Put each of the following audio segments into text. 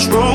strong.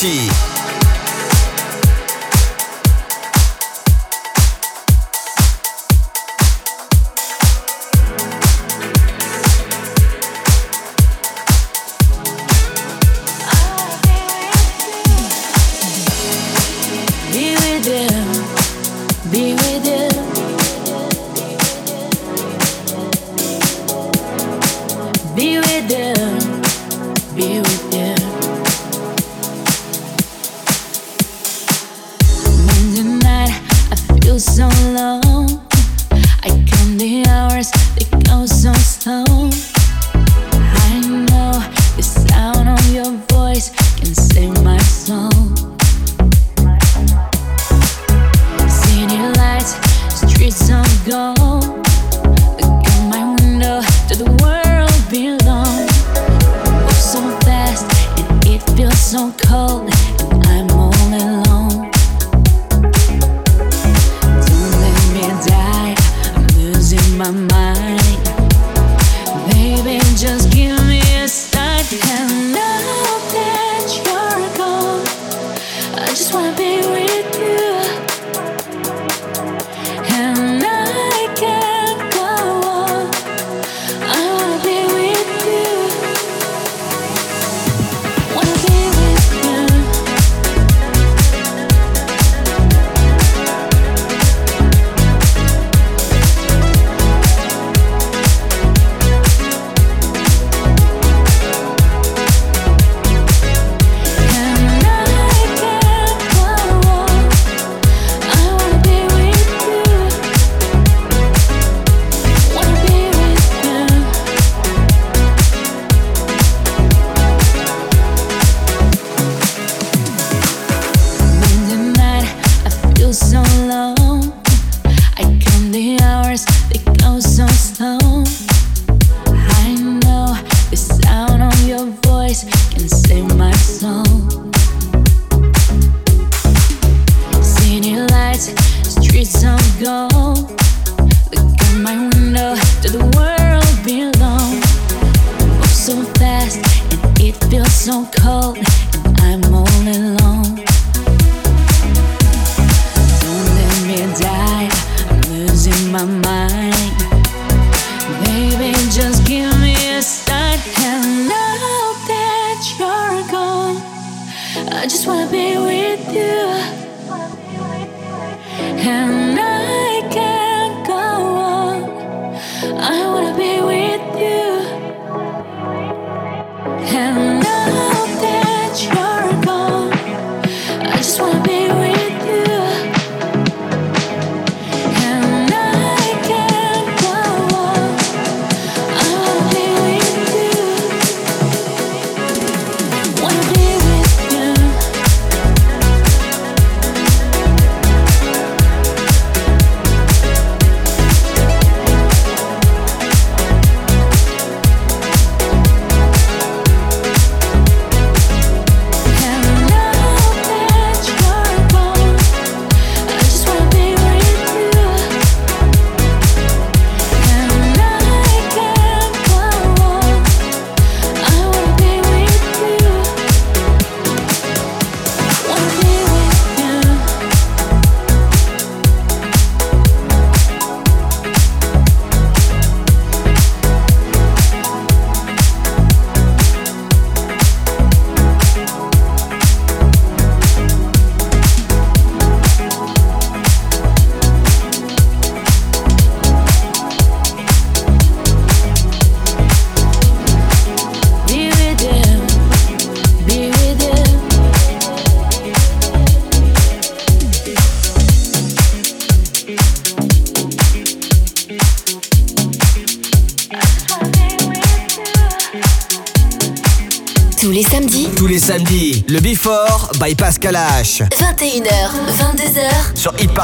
party.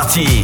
Sur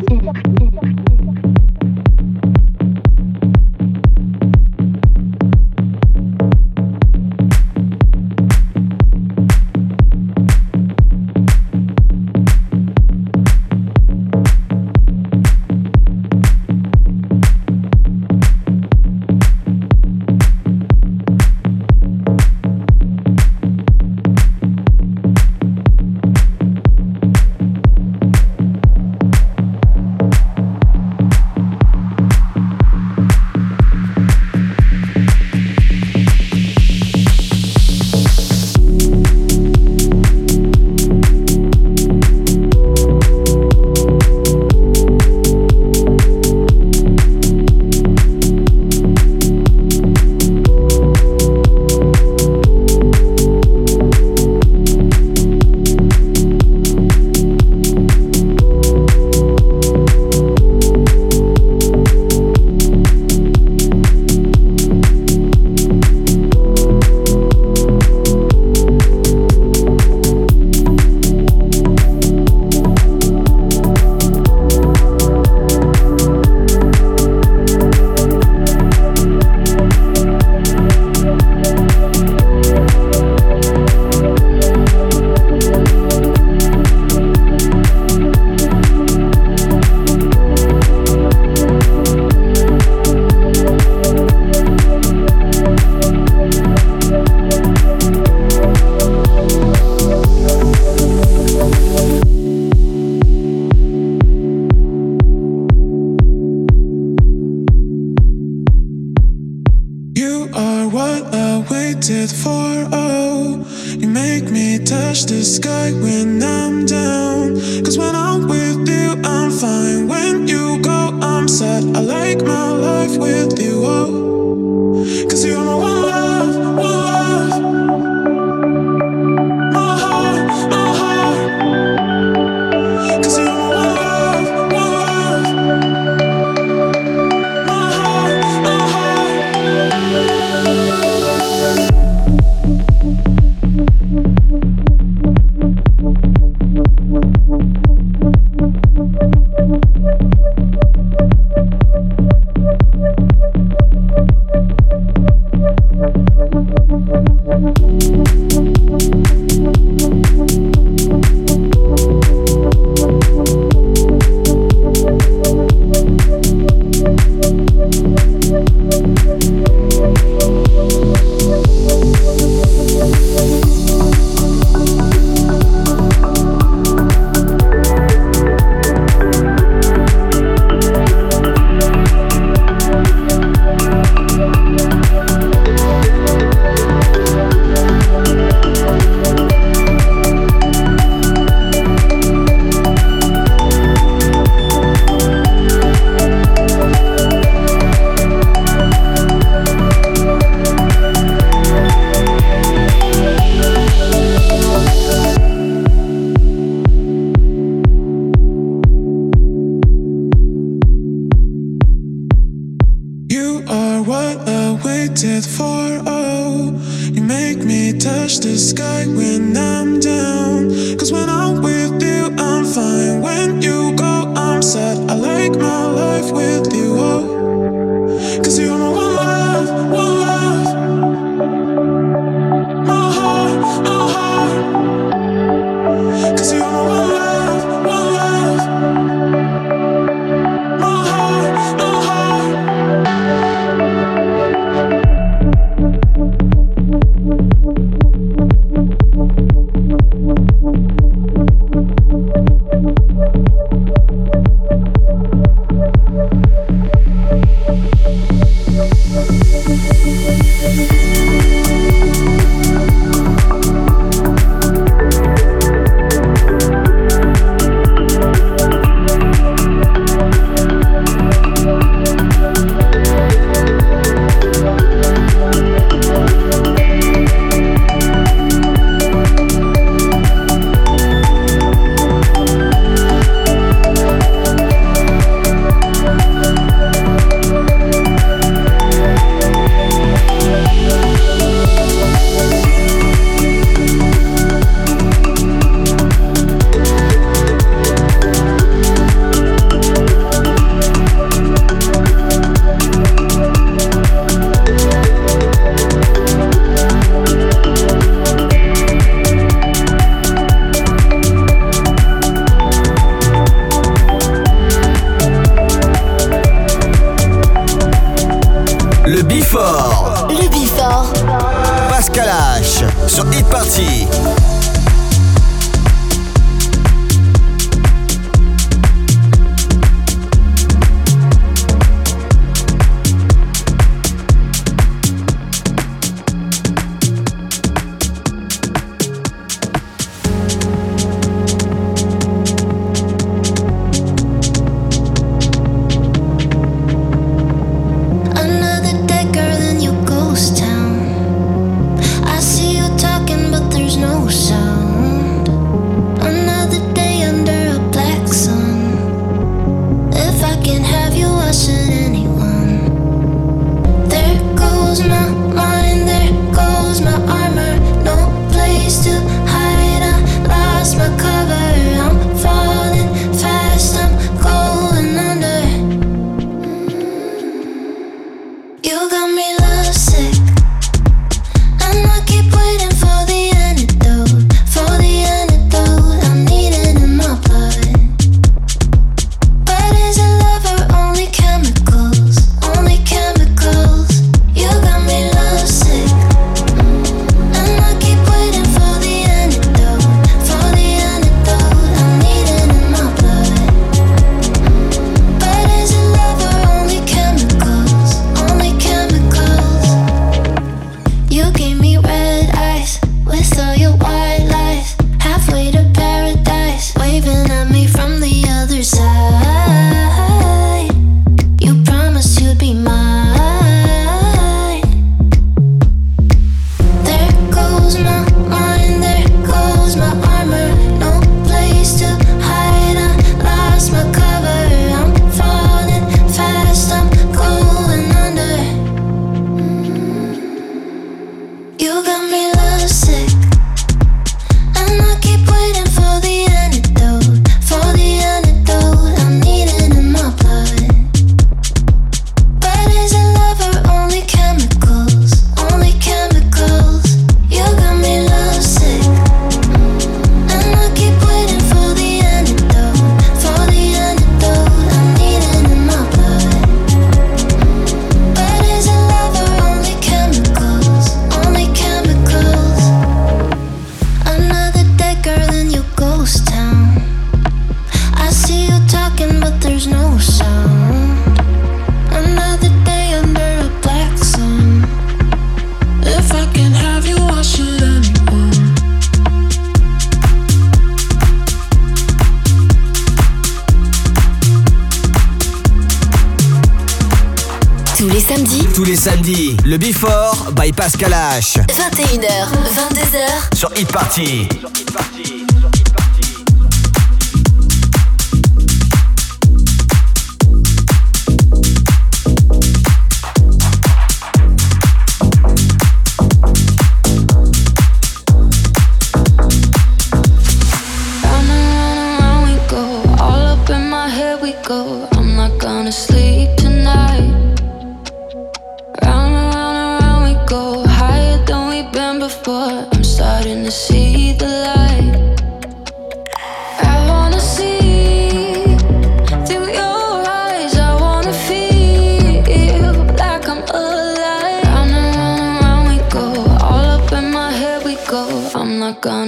Before. I'm starting to see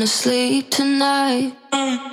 gonna sleep tonight. samedi,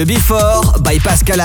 Le Before by Pascal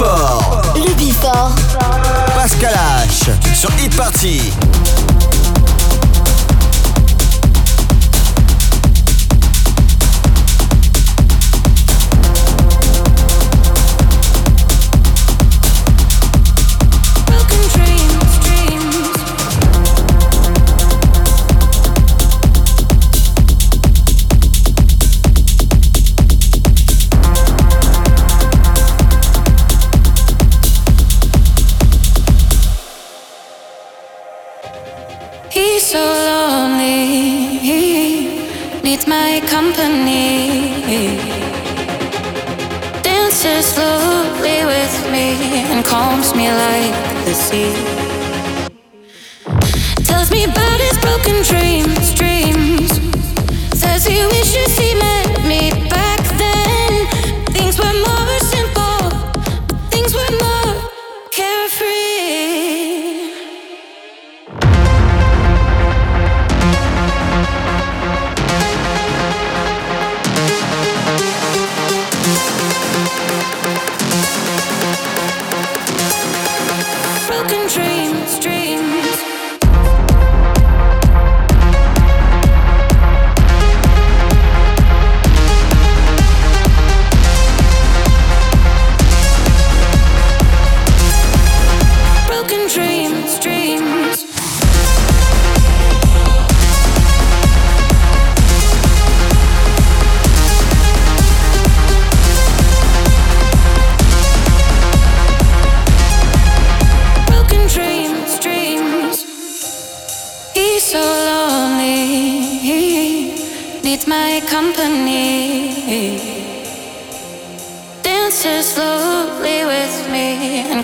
Before. Le Pascal H. Sur e-party.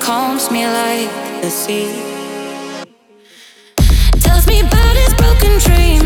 calms me like the sea. Tells me about his broken dreams.